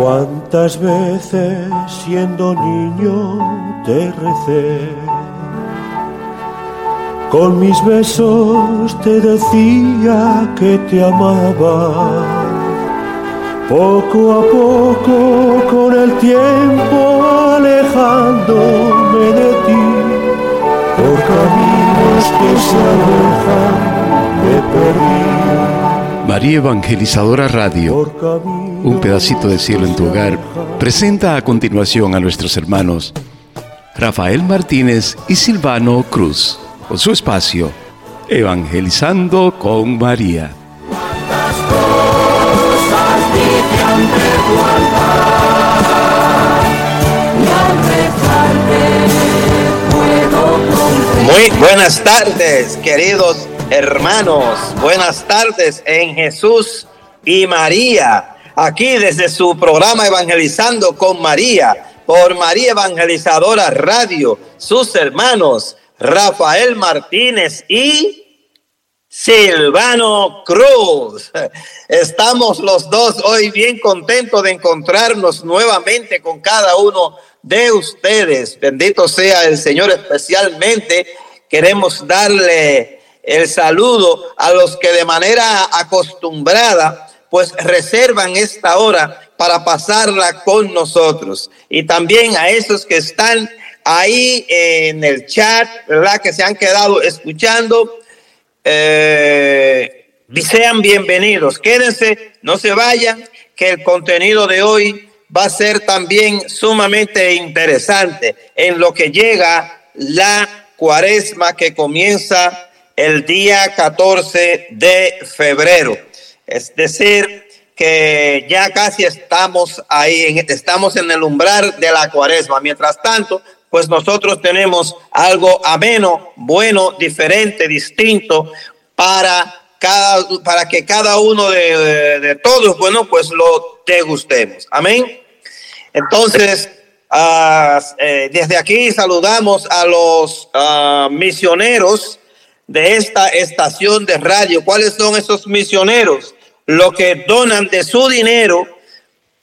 Cuántas veces siendo niño te recé, con mis besos te decía que te amaba. Poco a poco con el tiempo alejándome de ti, por caminos que se alejan me perdí. María Evangelizadora Radio, un pedacito de cielo en tu hogar, presenta a continuación a nuestros hermanos Rafael Martínez y Silvano Cruz, con su espacio Evangelizando con María. Muy buenas tardes, queridos hermanos. Buenas tardes en Jesús y María. Aquí desde su programa Evangelizando con María, por María Evangelizadora Radio, sus hermanos Rafael Martínez y Silvano Cruz. Estamos los dos hoy bien contentos de encontrarnos nuevamente con cada uno de ustedes. Bendito sea el Señor especialmente. Queremos darle el saludo a los que de manera acostumbrada pues reservan esta hora para pasarla con nosotros. Y también a esos que están ahí en el chat, ¿verdad? Que se han quedado escuchando eh, sean bienvenidos. Quédense, no se vayan, que el contenido de hoy va a ser también sumamente interesante en lo que llega la cuaresma que comienza el día 14 de febrero. Es decir, que ya casi estamos ahí, estamos en el umbral de la cuaresma. Mientras tanto, pues nosotros tenemos algo ameno, bueno, diferente, distinto para cada, para que cada uno de, todos, bueno, pues lo degustemos. Amén. Entonces, ah, eh, desde aquí saludamos a los ah, misioneros de esta estación de radio. ¿Cuáles son esos misioneros? Los que donan de su dinero,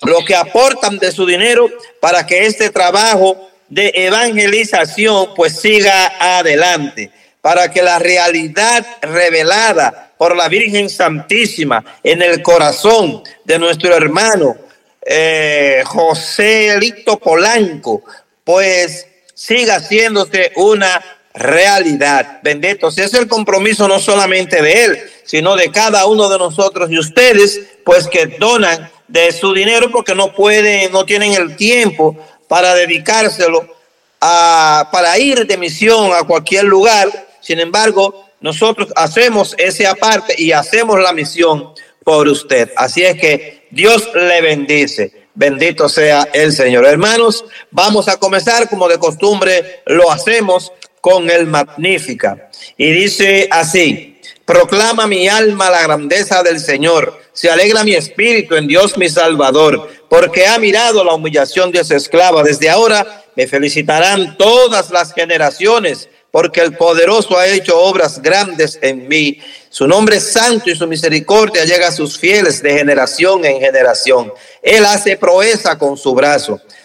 los que aportan de su dinero para que este trabajo de evangelización pues siga adelante, para que la realidad revelada por la Virgen Santísima en el corazón de nuestro hermano eh, José Elito Polanco, pues siga haciéndose una realidad. Bendito sea es el compromiso no solamente de él, sino de cada uno de nosotros y ustedes, pues que donan de su dinero porque no pueden, no tienen el tiempo para dedicárselo a, para ir de misión a cualquier lugar. Sin embargo, nosotros hacemos ese aparte y hacemos la misión por usted. Así es que Dios le bendice. Bendito sea el Señor. Hermanos, vamos a comenzar como de costumbre lo hacemos con el Magnífica. Y dice así, proclama mi alma la grandeza del Señor se alegra mi espíritu en Dios mi Salvador, porque ha mirado la humillación de esa esclava. Desde ahora me felicitarán todas las generaciones, porque el poderoso ha hecho obras grandes en mí. Su nombre es santo y su misericordia llega a sus fieles de generación en generación. Él hace proeza con su brazo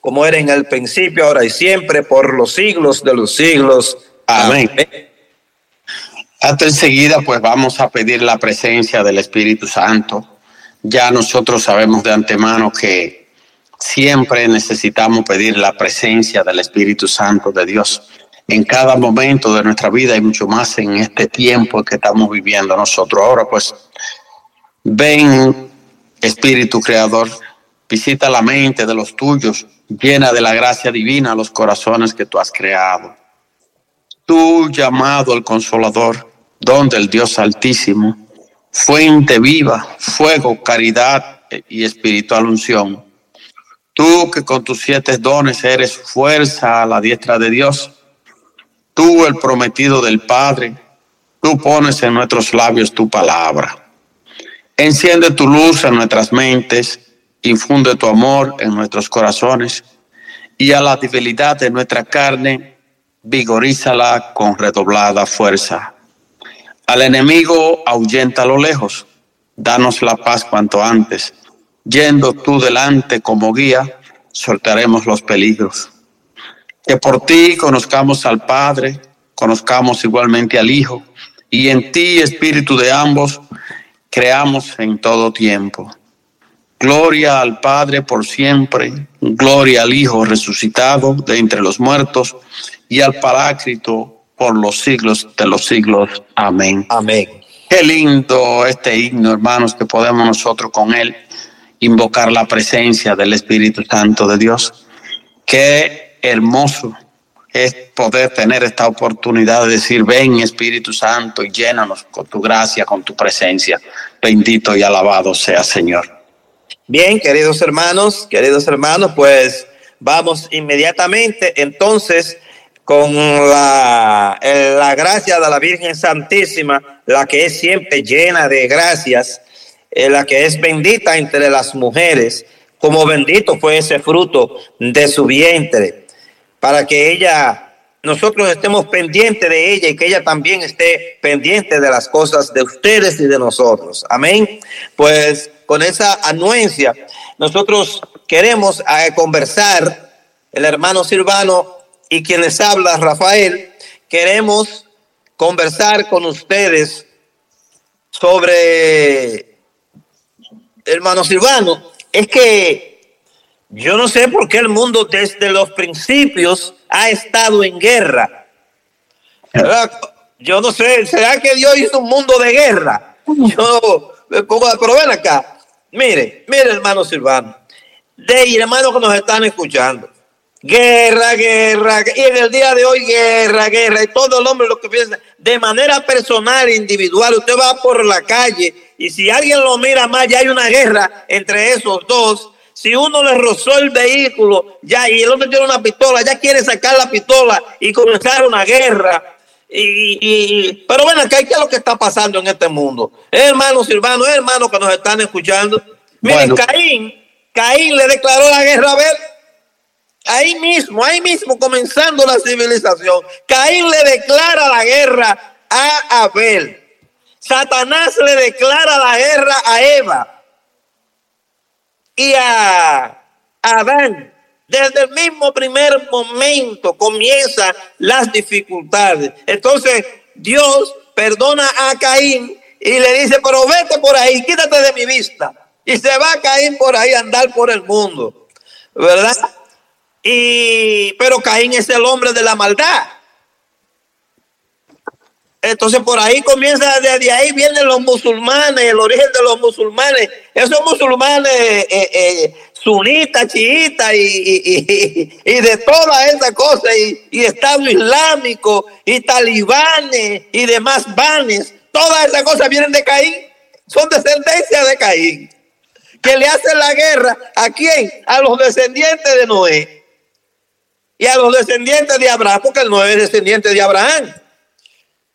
como era en el principio, ahora y siempre, por los siglos de los siglos. Amén. Hasta enseguida, pues vamos a pedir la presencia del Espíritu Santo ya nosotros sabemos de antemano que siempre necesitamos pedir la presencia del Espíritu Santo de Dios en cada momento de nuestra vida y mucho más en este tiempo que estamos viviendo nosotros. Ahora pues ven Espíritu Creador, visita la mente de los tuyos, llena de la gracia divina los corazones que tú has creado. Tú llamado el consolador, donde el Dios Altísimo fuente viva, fuego, caridad y espiritual unción. Tú que con tus siete dones eres fuerza a la diestra de Dios. Tú el prometido del Padre. Tú pones en nuestros labios tu palabra. Enciende tu luz en nuestras mentes. Infunde tu amor en nuestros corazones. Y a la debilidad de nuestra carne, vigorízala con redoblada fuerza. Al enemigo ahuyenta lo lejos, danos la paz cuanto antes. Yendo tú delante como guía, soltaremos los peligros. Que por ti conozcamos al Padre, conozcamos igualmente al Hijo, y en ti, Espíritu de ambos, creamos en todo tiempo. Gloria al Padre por siempre, gloria al Hijo resucitado de entre los muertos y al Paráclito por los siglos de los siglos. Amén. Amén. Qué lindo este himno, hermanos, que podemos nosotros con él invocar la presencia del Espíritu Santo de Dios. Qué hermoso es poder tener esta oportunidad de decir, ven Espíritu Santo y llénanos con tu gracia, con tu presencia. Bendito y alabado sea Señor. Bien, queridos hermanos, queridos hermanos, pues vamos inmediatamente entonces con la, la gracia de la Virgen Santísima, la que es siempre llena de gracias, eh, la que es bendita entre las mujeres, como bendito fue ese fruto de su vientre, para que ella nosotros estemos pendientes de ella y que ella también esté pendiente de las cosas de ustedes y de nosotros. Amén. Pues con esa anuencia, nosotros queremos eh, conversar, el hermano Silvano y quienes habla, Rafael, queremos conversar con ustedes sobre, hermano Silvano, es que yo no sé por qué el mundo desde los principios ha estado en guerra. Yo no sé, ¿será que Dios hizo un mundo de guerra? Yo me pongo, pero ven acá, Mire, mire, hermano Silvano, de hermanos que nos están escuchando. Guerra, guerra, y en el día de hoy guerra, guerra, y todo el hombre lo que piensa, de manera personal, individual, usted va por la calle y si alguien lo mira más, ya hay una guerra entre esos dos. Si uno le rozó el vehículo, ya, y el otro tiene una pistola, ya quiere sacar la pistola y comenzar una guerra. Y, pero bueno, ¿qué es lo que está pasando en este mundo? Hermano Silvano, hermano que nos están escuchando. Miren, Caín, Caín le declaró la guerra a Abel. Ahí mismo, ahí mismo, comenzando la civilización. Caín le declara la guerra a Abel. Satanás le declara la guerra a Eva y a Adán. Desde el mismo primer momento comienzan las dificultades. Entonces Dios perdona a Caín y le dice, pero vete por ahí, quítate de mi vista. Y se va a Caín por ahí a andar por el mundo. ¿Verdad? Y, pero Caín es el hombre de la maldad. Entonces por ahí comienza, desde ahí vienen los musulmanes, el origen de los musulmanes. Esos musulmanes eh, eh, sunitas, chiitas y, y, de todas esas cosas, y, Estado Islámico, y talibanes y demás vanes, todas esas cosas vienen de Caín, son descendencia de Caín, que le hacen la guerra a quién? A los descendientes de Noé y a los descendientes de Abraham, porque Noé es descendiente de Abraham.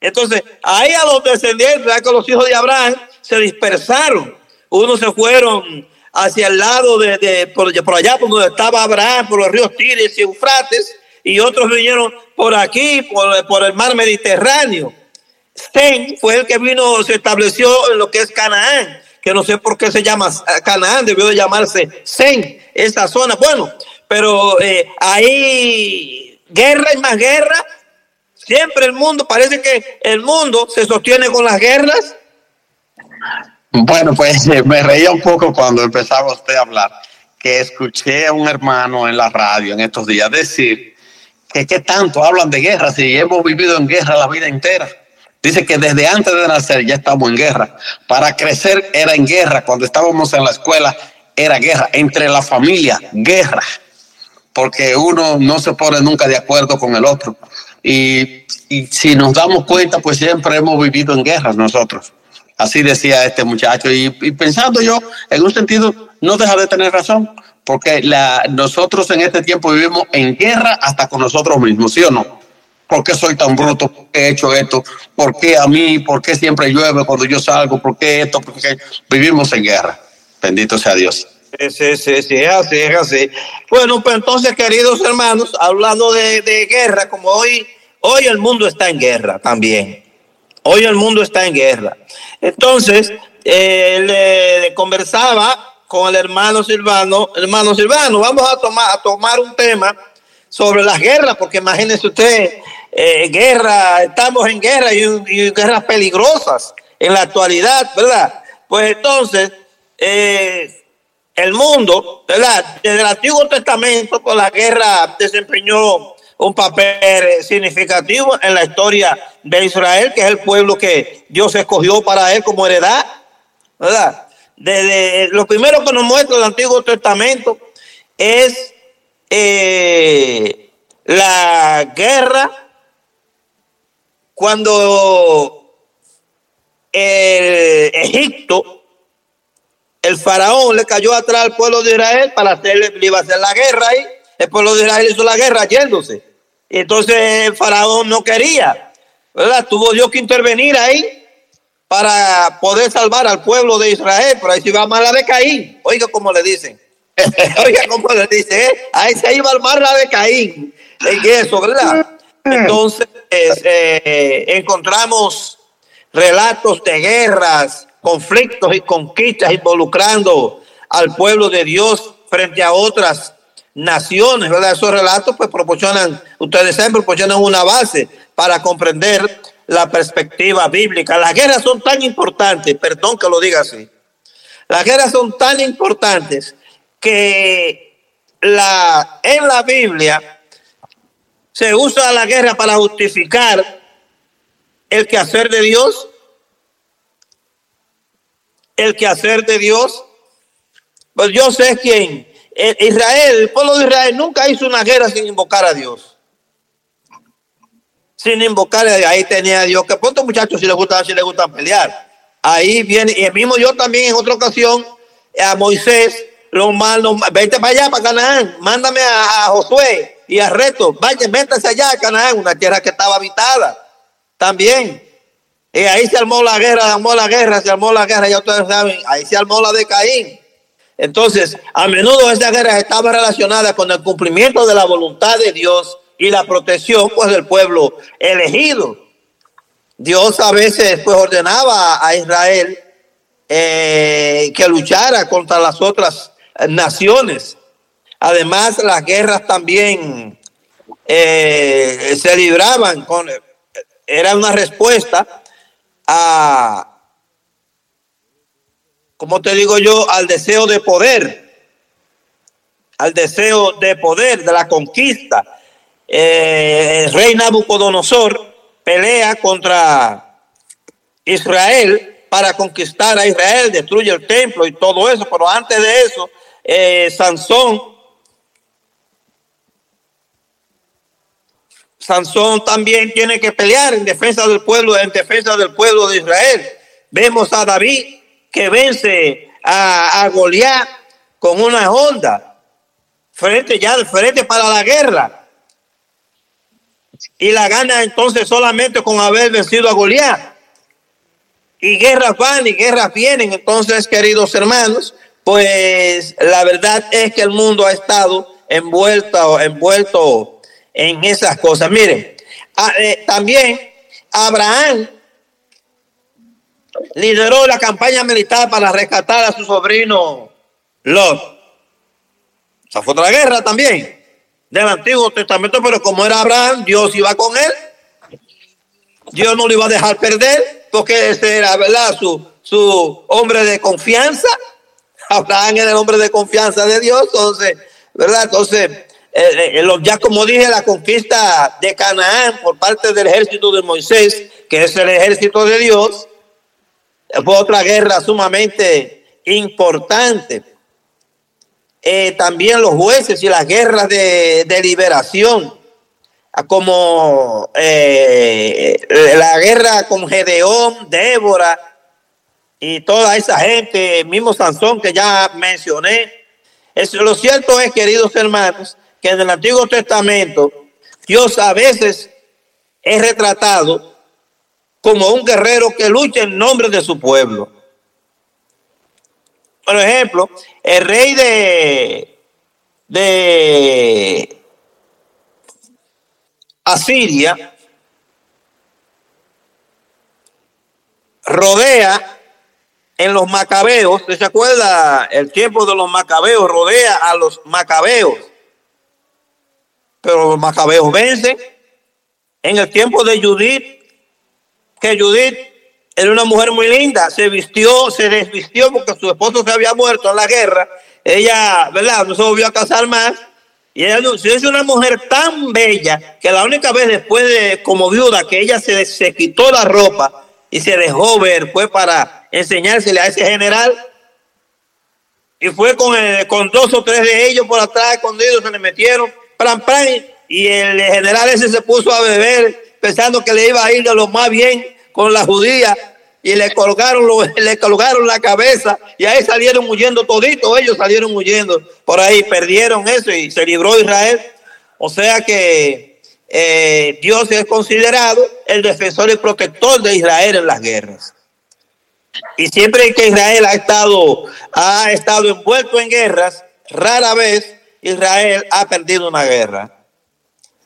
Entonces, ahí a los descendientes, que los hijos de Abraham se dispersaron. Unos se fueron hacia el lado de, por, allá, por donde estaba Abraham, por los ríos Tires y Eufrates, y otros vinieron por aquí, por, el mar Mediterráneo. Sten fue el que vino, se estableció en lo que es Canaán, que no sé por qué se llama Canaán, debió de llamarse Sen, esa zona. Bueno, pero eh, ahí guerra y más guerra, siempre el mundo, parece que el mundo se sostiene con las guerras. Bueno, pues me reía un poco cuando empezaba usted a hablar, que escuché a un hermano en la radio en estos días decir que qué tanto hablan de guerra si hemos vivido en guerra la vida entera. Dice que desde antes de nacer ya estamos en guerra. Para crecer era en guerra. Cuando estábamos en la escuela era guerra. Entre la familia, guerra. Porque uno no se pone nunca de acuerdo con el otro. Y, y si nos damos cuenta, pues siempre hemos vivido en guerra nosotros Así decía este muchacho. Y, pensando yo, en un sentido, no deja de tener razón, porque la, nosotros en este tiempo vivimos en guerra hasta con nosotros mismos, ¿sí o no? ¿Por qué soy tan bruto? ¿Por qué he hecho esto? ¿Por qué a mí? ¿Por qué siempre llueve cuando yo salgo? ¿Por qué esto? Porque vivimos en guerra. Bendito sea Dios. Sí, sí, sí, es así, es así. Bueno, pues entonces, queridos hermanos, hablando de, de guerra, como hoy, hoy el mundo está en guerra también. Hoy el mundo está en guerra. Entonces, eh, le, conversaba con el hermano Silvano, hermano Silvano, vamos a tomar, un tema sobre las guerras, porque imagínense usted, eh, guerra, estamos en guerra y, guerras peligrosas en la actualidad, ¿verdad? Pues entonces, eh, el mundo, ¿verdad? Desde el Antiguo Testamento, pues la guerra desempeñó un papel significativo en la historia de Israel, que es el pueblo que Dios escogió para él como heredad, ¿verdad? Desde lo primero que nos muestra el Antiguo Testamento es eh, la guerra cuando el Egipto, el faraón le cayó atrás al pueblo de Israel para hacerle, le iba a hacer la guerra ahí. El pueblo de Israel hizo la guerra yéndose. Entonces el faraón no quería, ¿verdad? Tuvo Dios que intervenir ahí para poder salvar al pueblo de Israel, pero ahí se iba mal la de Caín. Oiga cómo le dicen. Oiga cómo le dicen, ¿eh? ahí se iba mal la de Caín. En eso, ¿verdad? Entonces eh, encontramos relatos de guerras, conflictos y conquistas involucrando al pueblo de Dios frente a otras naciones, ¿verdad? Esos relatos pues proporcionan, ustedes saben, proporcionan una base para comprender la perspectiva bíblica. Las guerras son tan importantes, perdón que lo diga así, las guerras son tan importantes que la, en la Biblia se usa la guerra para justificar el quehacer de Dios, el quehacer de Dios. Pues yo sé quién Israel, el pueblo de Israel nunca hizo una guerra sin invocar a Dios. Sin invocar Dios. Ahí tenía a Dios. Que pronto muchachos si les gusta, si les gusta pelear. Ahí viene, y el mismo yo también en otra ocasión, a Moisés, lo malo, vete para allá, para Canaán, mándame a, Josué y a Reto, vaya, métase allá a Canaán, una tierra que estaba habitada. También. Y ahí se armó la guerra, se armó la guerra, se armó la guerra, ya ustedes saben, ahí se armó la de Caín. Entonces, a menudo esta guerra estaba relacionada con el cumplimiento de la voluntad de Dios y la protección pues, del pueblo elegido. Dios a veces pues, ordenaba a Israel eh, que luchara contra las otras naciones. Además, las guerras también eh, se libraban con, era una respuesta a, como te digo yo, al deseo de poder, al deseo de poder, de la conquista. Eh, el rey Nabucodonosor pelea contra Israel para conquistar a Israel, destruye el templo y todo eso, pero antes de eso, eh, Sansón, Sansón también tiene que pelear en defensa del pueblo, en defensa del pueblo de Israel. Vemos a David que vence a, a Goliat con una onda, frente ya, frente para la guerra. Y la gana entonces solamente con haber vencido a Goliat. Y guerras van y guerras vienen. Entonces, queridos hermanos, pues la verdad es que el mundo ha estado envuelto, envuelto en esas cosas. Miren, eh, también Abraham lideró la campaña militar para rescatar a su sobrino Lot. O fue otra guerra también del Antiguo Testamento, pero como era Abraham, Dios iba con él. Dios no lo iba a dejar perder, porque ese era, ¿verdad? Su, su hombre de confianza. Abraham era el hombre de confianza de Dios, entonces, ¿verdad? Entonces, eh, eh, ya como dije, la conquista de Canaán por parte del ejército de Moisés, que es el ejército de Dios, fue otra guerra sumamente importante. Eh, también los jueces y las guerras de, liberación, como eh, la guerra con Gedeón, Débora, y toda esa gente, mismo Sansón que ya mencioné. Es, lo cierto es, queridos hermanos, que en el Antiguo Testamento Dios a veces es retratado como un guerrero que lucha en nombre de su pueblo. Por ejemplo, el rey de, de Asiria rodea en los macabeos, ¿se acuerda? El tiempo de los macabeos rodea a los macabeos. Pero los macabeos vencen. En el tiempo de Judith, que Judith era una mujer muy linda, se vistió, se desvistió porque su esposo se había muerto en la guerra. Ella, ¿verdad? No se volvió a casar más. Y ella es una mujer tan bella que la única vez después de, como viuda, que ella se, se quitó la ropa y se dejó ver, fue para enseñársele a ese general. Y fue con, con dos o tres de ellos por atrás escondidos, se le metieron, plan, y el general ese se puso a beber pensando que le iba a ir de lo más bien con la judía y le colgaron, le colgaron la cabeza y ahí salieron huyendo toditos, ellos salieron huyendo por ahí, perdieron eso y se libró Israel. O sea que eh, Dios es considerado el defensor y protector de Israel en las guerras. Y siempre que Israel ha estado, ha estado envuelto en guerras, rara vez Israel ha perdido una guerra.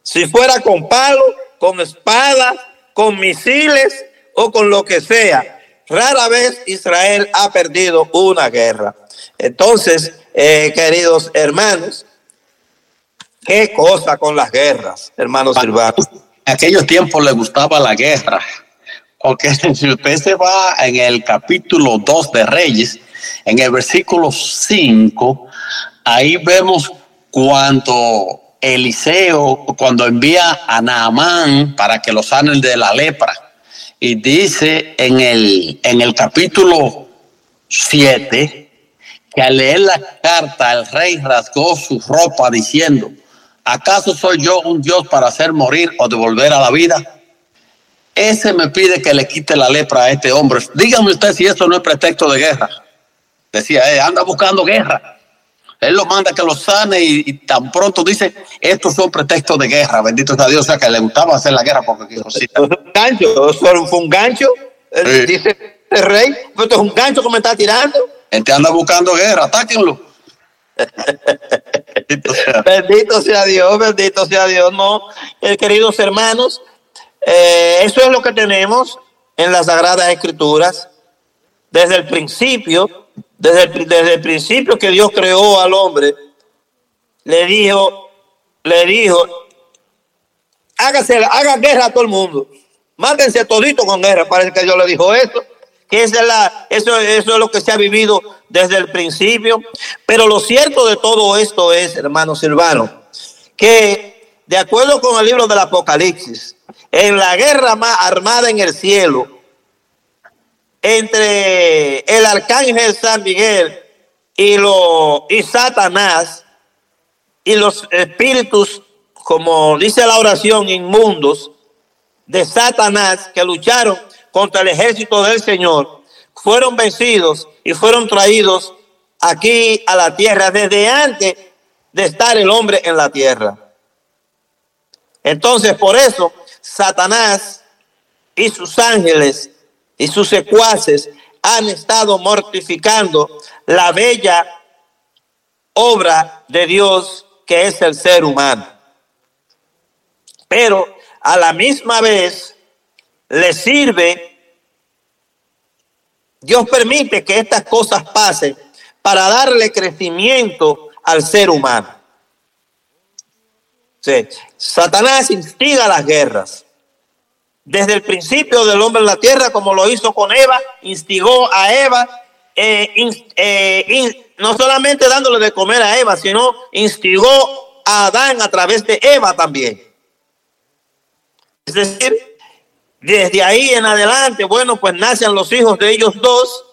Si fuera con palo, con espada, con misiles o con lo que sea, rara vez Israel ha perdido una guerra. Entonces, eh, queridos hermanos, Qué cosa con las guerras, hermano Silvano. En aquellos tiempos le gustaba la guerra. Porque si usted se va en el capítulo 2 de Reyes, en el versículo 5, ahí vemos cuando Eliseo, cuando envía a Naamán para que lo sanen de la lepra. Y dice en el, en el capítulo 7 que al leer la carta el rey rasgó su ropa diciendo, ¿Acaso soy yo un Dios para hacer morir o devolver a la vida? Ese me pide que le quite la lepra a este hombre. Dígame usted si eso no es pretexto de guerra. Decía, eh, anda buscando guerra. Él lo manda que lo sane y, tan pronto dice, estos son pretextos de guerra. Bendito sea Dios, o sea que le gustaba hacer la guerra porque un gancho, fue un gancho. Dice el rey, esto es un gancho que me está tirando. Este anda buscando guerra, atáquenlo. bendito, sea. Dios, bendito sea Dios. No, eh, queridos hermanos, eh, eso es lo que tenemos en las Sagradas Escrituras. Desde el principio, desde el, principio que Dios creó al hombre, le dijo, le dijo, hágase, haga guerra a todo el mundo. Mándense todito con guerra. Parece que Dios le dijo eso que es la, eso, eso es lo que se ha vivido desde el principio. Pero lo cierto de todo esto es, hermano Silvano, que de acuerdo con el libro del Apocalipsis, en la guerra más armada en el cielo, entre el arcángel San Miguel y, lo, y Satanás y los espíritus, como dice la oración, inmundos de Satanás que lucharon contra el ejército del Señor, fueron vencidos y fueron traídos aquí a la tierra desde antes de estar el hombre en la tierra. Entonces, por eso, Satanás y sus ángeles y sus secuaces han estado mortificando la bella obra de Dios que es el ser humano. Pero a la misma vez le sirve, Dios permite que estas cosas pasen para darle crecimiento al ser humano. Satanás instiga las guerras. Desde el principio del hombre en la tierra, como lo hizo con Eva, instigó a Eva, eh, eh, no solamente dándole de comer a Eva, sino instigó a Adán a través de Eva también. Es decir, desde ahí en adelante, bueno, pues nacen los hijos de ellos dos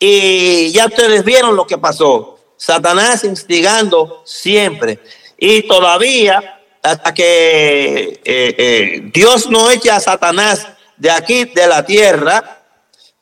y ya ustedes vieron lo que pasó. Satanás instigando siempre. Y todavía, hasta que eh, eh, Dios no eche a Satanás de aquí, de la tierra,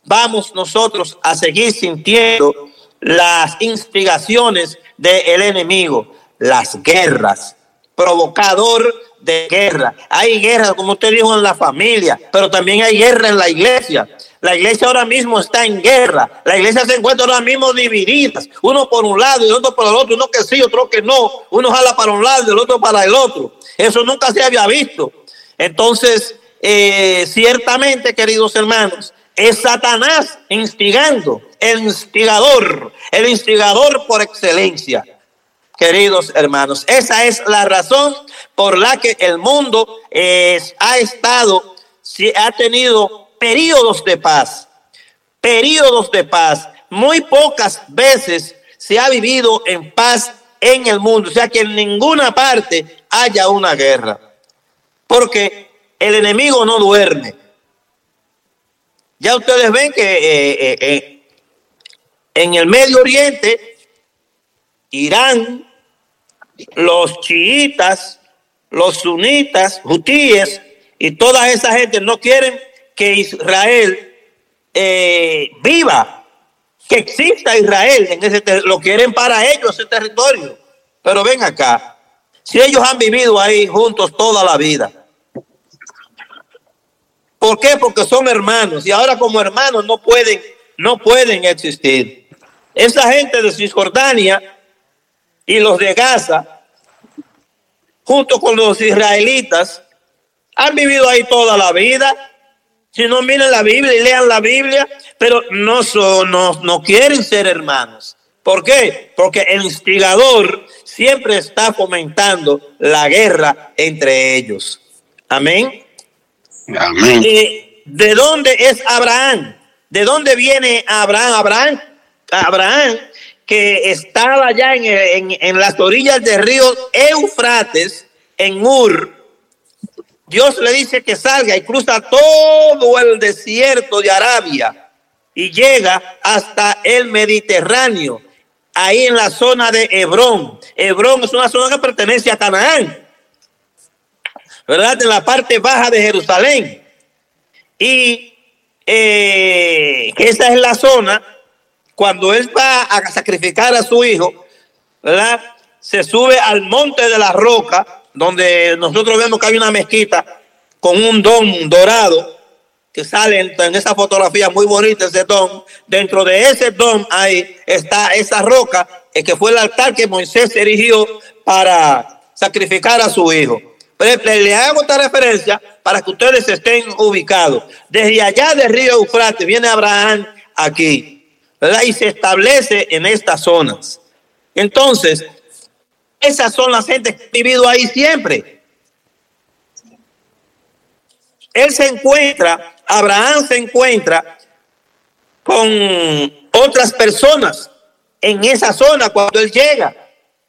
vamos nosotros a seguir sintiendo las instigaciones del enemigo, las guerras, provocador de guerra. Hay guerra, como usted dijo, en la familia, pero también hay guerra en la iglesia. La iglesia ahora mismo está en guerra. La iglesia se encuentra ahora mismo dividida. Uno por un lado y otro por el otro. Uno que sí, otro que no. Uno jala para un lado y el otro para el otro. Eso nunca se había visto. Entonces, eh, ciertamente, queridos hermanos, es Satanás instigando, el instigador, el instigador por excelencia. Queridos hermanos, esa es la razón por la que el mundo ha estado, ha tenido periodos de paz, periodos de paz. Muy pocas veces se ha vivido en paz en el mundo, o sea que en ninguna parte haya una guerra, porque el enemigo no duerme. Ya ustedes ven que eh, eh, eh, en el Medio Oriente, Irán, los chiitas, los sunitas, hutíes y toda esa gente no quieren que Israel viva, que exista Israel en ese lo quieren para ellos ese territorio. Pero ven acá, si ellos han vivido ahí juntos toda la vida, ¿Por qué? Porque son hermanos y ahora como hermanos no pueden, no pueden existir. Esa gente de Cisjordania y los de Gaza, junto con los israelitas, han vivido ahí toda la vida. Si no miren la Biblia y lean la Biblia, pero no, son, no, no quieren ser hermanos. ¿Por qué? Porque el instigador siempre está fomentando la guerra entre ellos. Amén. ¿De dónde es Abraham? ¿De dónde viene Abraham? Abraham, Abraham que estaba allá en, en las orillas del río Eufrates, en Ur. Dios le dice que salga y cruza todo el desierto de Arabia y llega hasta el Mediterráneo, ahí en la zona de Hebrón. Hebrón es una zona que pertenece a Canaán. ¿verdad? En la parte baja de Jerusalén. Y eh, esa es la zona, cuando él va a sacrificar a su hijo, ¿verdad? Se sube al monte de la roca, donde nosotros vemos que hay una mezquita con un don dorado que sale en, esa fotografía muy bonita, ese don. Dentro de ese don ahí está esa roca, que fue el altar que Moisés erigió para sacrificar a su hijo. Le hago esta referencia para que ustedes estén ubicados. Desde allá del río Eufrates viene Abraham aquí, ¿verdad? Y se establece en estas zonas. Entonces, esas son las gentes que han vivido ahí siempre. Él se encuentra, Abraham se encuentra con otras personas en esa zona cuando él llega.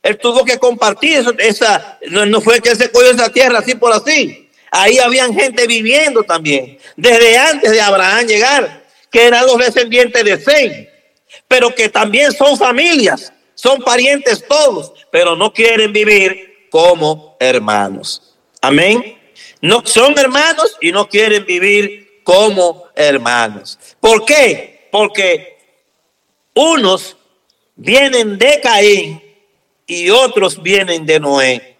Él tuvo que compartir esa, no, fue que se cogió esa tierra así por así. Ahí habían gente viviendo también, desde antes de Abraham llegar, que eran los descendientes de Sem, pero que también son familias, son parientes todos, pero no quieren vivir como hermanos. Amén. No son hermanos y no quieren vivir como hermanos. ¿Por qué? Porque unos vienen de Caín y otros vienen de Noé.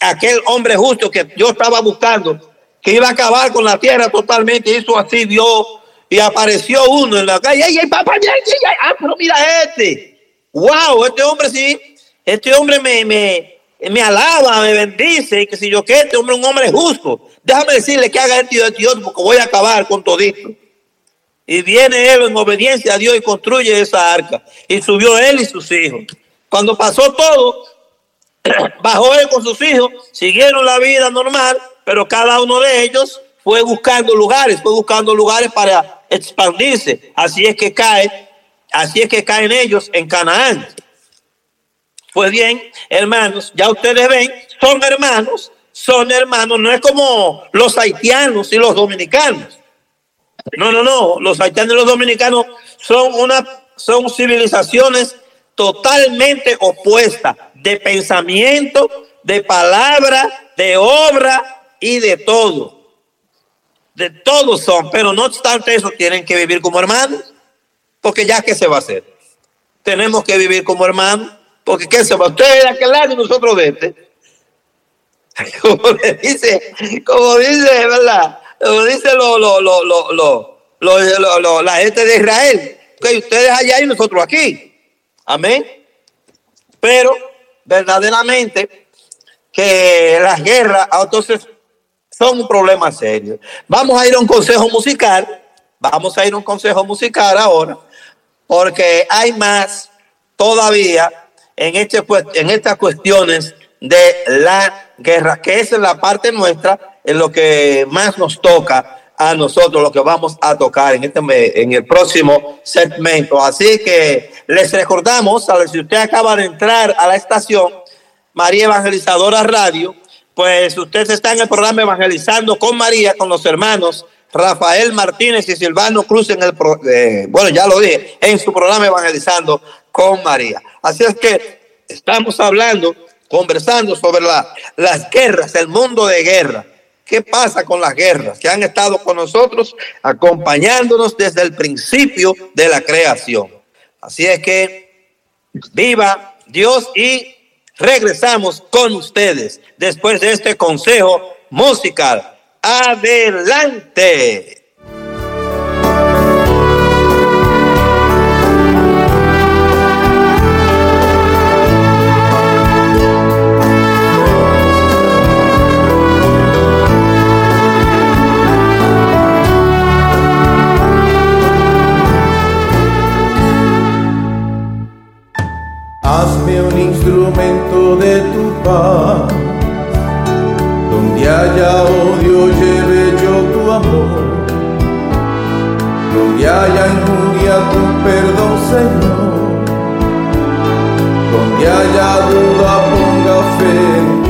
Aquel hombre justo que yo estaba buscando, que iba a acabar con la tierra totalmente, hizo así, vio y apareció uno en la calle. ¡Ay, ay, papá! ¡Ah, pero mira este! ¡Wow! Este hombre sí, este hombre me, me, me alaba, me bendice, y que si yo que este hombre es un hombre justo. Déjame decirle que haga este y otro, porque voy a acabar con todito. Y viene él en obediencia a Dios y construye esa arca. Y subió él y sus hijos. Cuando pasó todo, bajó él con sus hijos, siguieron la vida normal, pero cada uno de ellos fue buscando lugares, fue buscando lugares para expandirse. Así es que cae, así es que caen ellos en Canaán. Pues bien, hermanos, ya ustedes ven, son hermanos, son hermanos, no es como los haitianos y los dominicanos. No, no, no, los haitianos y los dominicanos son una son civilizaciones totalmente opuesta de pensamiento, de palabra, de obra y de todo. de todos son, pero no obstante eso tienen que vivir como hermanos, porque ya que se va a hacer. Tenemos que vivir como hermanos, porque ¿qué se va? Usted de aquel lado y nosotros de este. Como dice, como dice, ¿verdad? Como dice lo, lo, lo, lo, la gente de Israel, que ustedes allá y nosotros aquí. Amén. Pero verdaderamente que las guerras, entonces son un problema serio. Vamos a ir a un consejo musical. Vamos a ir a un consejo musical ahora, porque hay más todavía en, este, en estas cuestiones de la guerra, que es la parte nuestra, en lo que más nos toca a nosotros, lo que vamos a tocar en, este, en el próximo segmento. Así que les recordamos, a ver si usted acaba de entrar a la estación María Evangelizadora Radio, pues usted está en el programa Evangelizando con María, con los hermanos Rafael Martínez y Silvano Cruz en el, eh, bueno, ya lo dije, en su programa Evangelizando con María. Así es que estamos hablando, conversando sobre la, las guerras, el mundo de guerra. ¿Qué pasa con las guerras que han estado con nosotros, acompañándonos desde el principio de la creación? Así es que viva Dios y Regresamos con ustedes después de este consejo musical. Adelante. Hazme un instrumento de tu paz, donde haya donde haya injuria tu perdón, Señor, donde haya duda ponga fe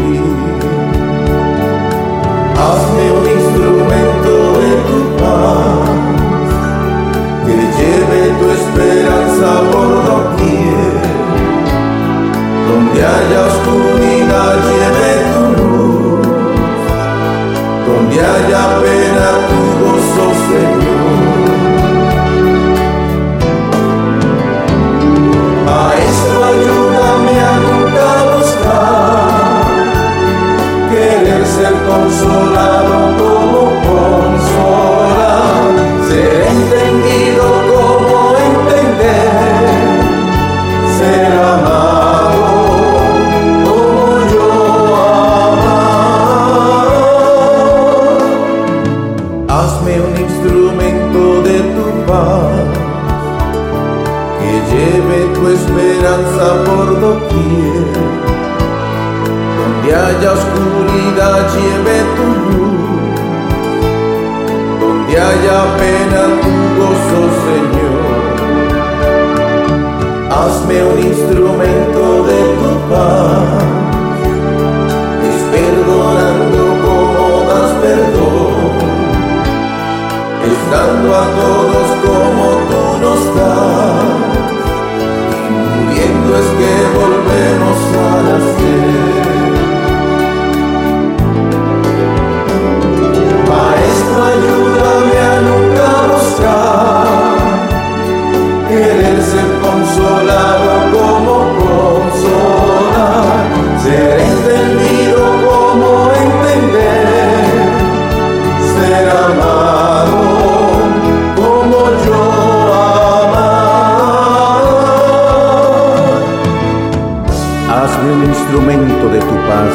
hazme un instrumento de tu paz.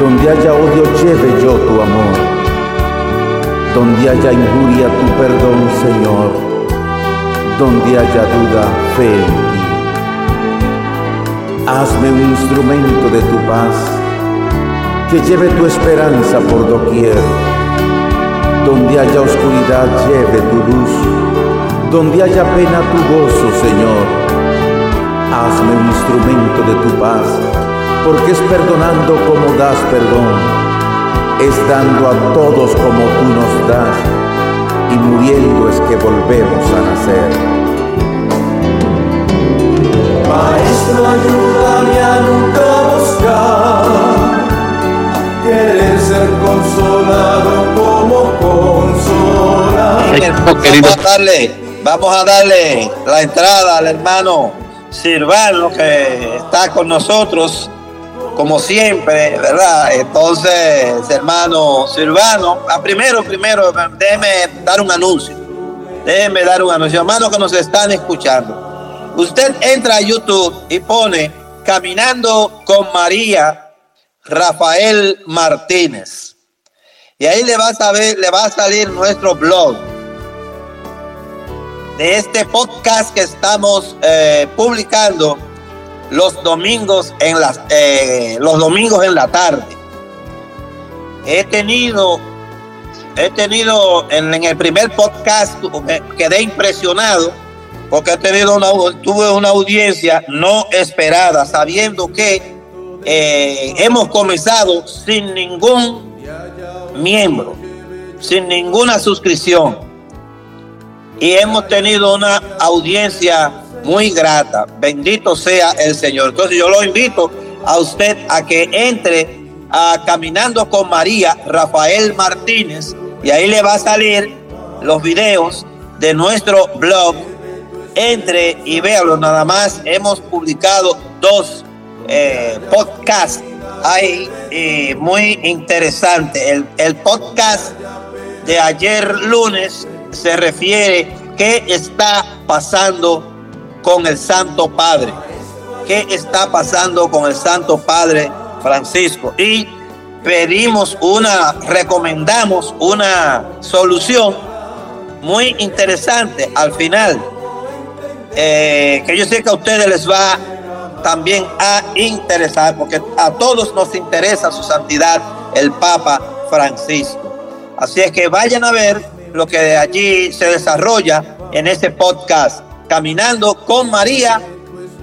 Donde haya odio, lleve yo tu amor. Donde haya injuria, tu perdón, Señor. Donde haya duda, fe en ti. Hazme un instrumento de tu paz, que lleve tu esperanza por doquier. Donde haya oscuridad, lleve tu luz. Donde haya pena, tu gozo, Señor hazme un instrumento de tu paz, porque es perdonando como das perdón, es dando a todos como tú nos das, y muriendo es que volvemos a nacer. Maestro, ayúdame a nunca buscar, querer ser consolado como vamos a darle, vamos a darle la entrada al hermano Silvano que está con nosotros como siempre, ¿verdad? Entonces, hermano Silvano, a primero, primero, déjeme dar un anuncio. Déjeme dar un anuncio. Hermano que nos están escuchando. Usted entra a YouTube y pone Caminando con María Rafael Martínez. Y ahí le va a, saber, le va a salir nuestro blog de este podcast que estamos eh, publicando los domingos en las eh, los domingos en la tarde. He tenido he tenido en, el primer podcast me quedé impresionado porque he tenido una tuve una audiencia no esperada sabiendo que eh, hemos comenzado sin ningún miembro, sin ninguna suscripción y hemos tenido una audiencia muy grata. Bendito sea el Señor. Entonces yo lo invito a usted a que entre a Caminando con María Rafael Martínez y ahí le va a salir los videos de nuestro blog. Entre y véalo, nada más hemos publicado dos eh, podcasts ahí muy interesante. El, el podcast de ayer lunes se refiere qué está pasando con el Santo Padre. ¿Qué está pasando con el Santo Padre Francisco? Y pedimos una, recomendamos una solución muy interesante al final, eh, que yo sé que a ustedes les va también a interesar, porque a todos nos interesa su santidad, el Papa Francisco. Así es que vayan a ver lo que de allí se desarrolla en ese podcast Caminando con María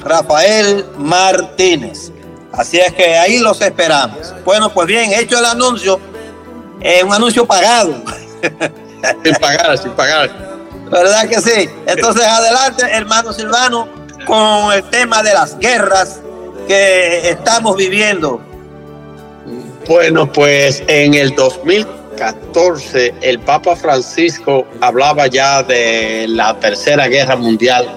Rafael Martínez. Así es que ahí los esperamos. Bueno, pues bien, hecho el anuncio, es un anuncio pagado. Sin pagar, sin pagar. ¿Verdad que sí? Entonces, adelante, hermano Silvano, con el tema de las guerras que estamos viviendo. Bueno, pues en el 2014 el Papa Francisco hablaba ya de la Tercera Guerra Mundial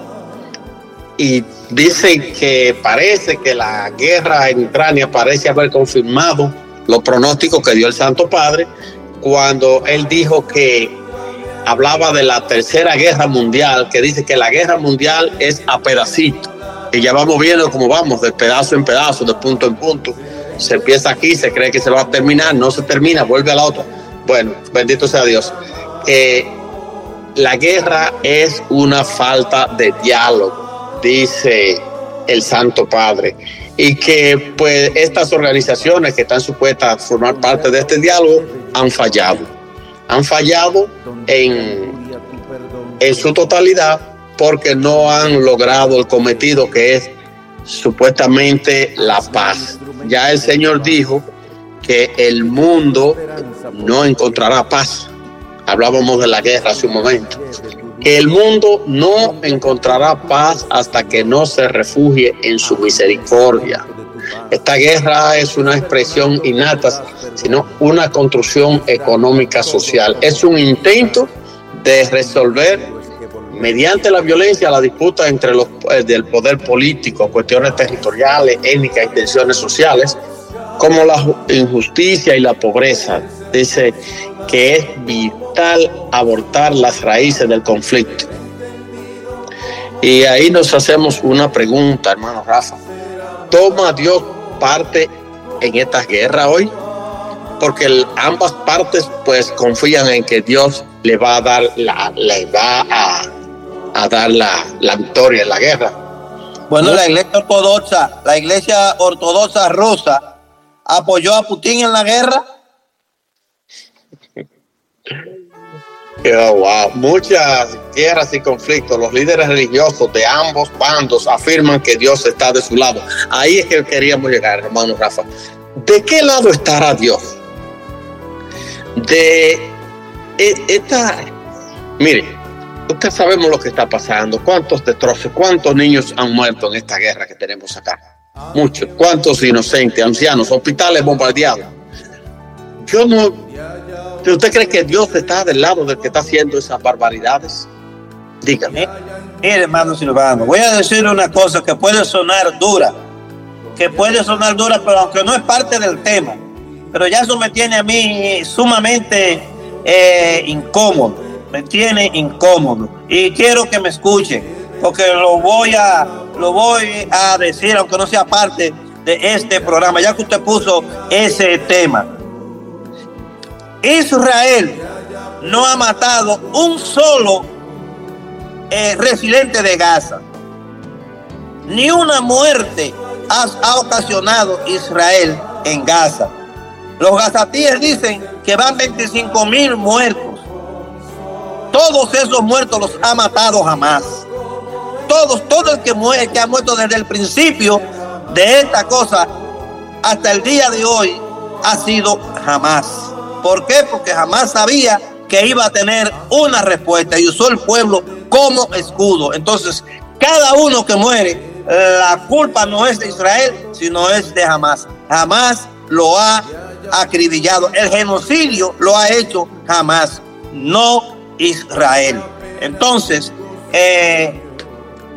y dice que parece que la guerra en Ucrania parece haber confirmado los pronósticos que dio el Santo Padre cuando él dijo que hablaba de la tercera guerra mundial, que dice que la guerra mundial es a pedacitos. Y ya vamos viendo cómo vamos, de pedazo en pedazo, de punto en punto. Se empieza aquí, se cree que se va a terminar, no se termina, vuelve a la otra. Bueno, bendito sea Dios. Eh, la guerra es una falta de diálogo dice el Santo Padre, y que pues estas organizaciones que están supuestas a formar parte de este diálogo han fallado, han fallado en, en su totalidad porque no han logrado el cometido que es supuestamente la paz. Ya el Señor dijo que el mundo no encontrará paz. Hablábamos de la guerra hace un momento el mundo no encontrará paz hasta que no se refugie en su misericordia. Esta guerra es una expresión innata, sino una construcción económica social. Es un intento de resolver mediante la violencia la disputa entre los eh, del poder político, cuestiones territoriales, étnicas y tensiones sociales, como la injusticia y la pobreza. Dice que es vital abortar las raíces del conflicto. Y ahí nos hacemos una pregunta, hermano Rafa. ¿Toma Dios parte en estas guerras hoy? Porque ambas partes pues confían en que Dios le va a dar la, le va a, dar la, la victoria en la guerra. Bueno, la iglesia ortodoxa, la iglesia ortodoxa rusa apoyó a Putin en la guerra wow. Muchas guerras y conflictos, los líderes religiosos de ambos bandos afirman que Dios está de su lado. Ahí es que queríamos llegar, hermano Rafa. ¿De qué lado estará Dios? De e, esta, mire, usted sabemos lo que está pasando, cuántos destrozos, cuántos niños han muerto en esta guerra que tenemos acá. Muchos, cuántos inocentes, ancianos, hospitales bombardeados. Yo no, ¿Usted cree que Dios está del lado del que está haciendo esas barbaridades? Dígame. Mire, hermano Silvano, voy a decir una cosa que puede sonar dura, que puede sonar dura, pero aunque no es parte del tema, pero ya eso me tiene a mí sumamente eh, incómodo, me tiene incómodo y quiero que me escuchen, porque lo voy a, lo voy a decir, aunque no sea parte de este programa, ya que usted puso ese tema. Israel no ha matado un solo eh, residente de Gaza. Ni una muerte ha, ocasionado Israel en Gaza. Los gazatíes dicen que van 25 mil muertos. Todos esos muertos los ha matado jamás. Todos, todo el que muere, que ha muerto desde el principio de esta cosa hasta el día de hoy ha sido jamás. ¿Por qué? Porque jamás sabía que iba a tener una respuesta y usó el pueblo como escudo. Entonces, cada uno que muere, la culpa no es de Israel, sino es de Hamas. Hamas lo ha acribillado. El genocidio lo ha hecho Hamas, no Israel. Entonces, eh,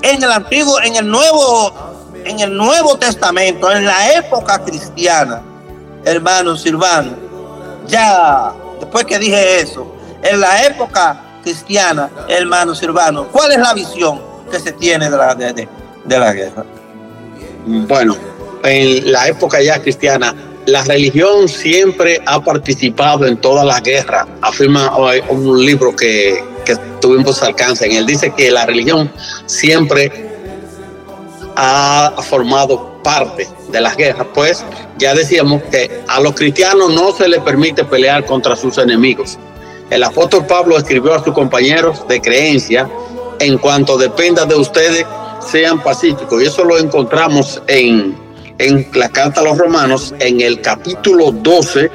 en el antiguo, en el nuevo, en el Nuevo Testamento, en la época cristiana, hermano Silvano, ya después que dije eso, en la época cristiana, hermano Silvano, ¿cuál es la visión que se tiene de la, de, la guerra? Bueno, en la época ya cristiana, la religión siempre ha participado en todas las guerras. Afirma un libro que, que tuvimos alcance él. Dice que la religión siempre ha formado parte de las guerras. Pues ya decíamos que a los cristianos no se les permite pelear contra sus enemigos. El apóstol Pablo escribió a sus compañeros de creencia, en cuanto dependa de ustedes, sean pacíficos. Y eso lo encontramos en, en la carta a los romanos, en el capítulo 12,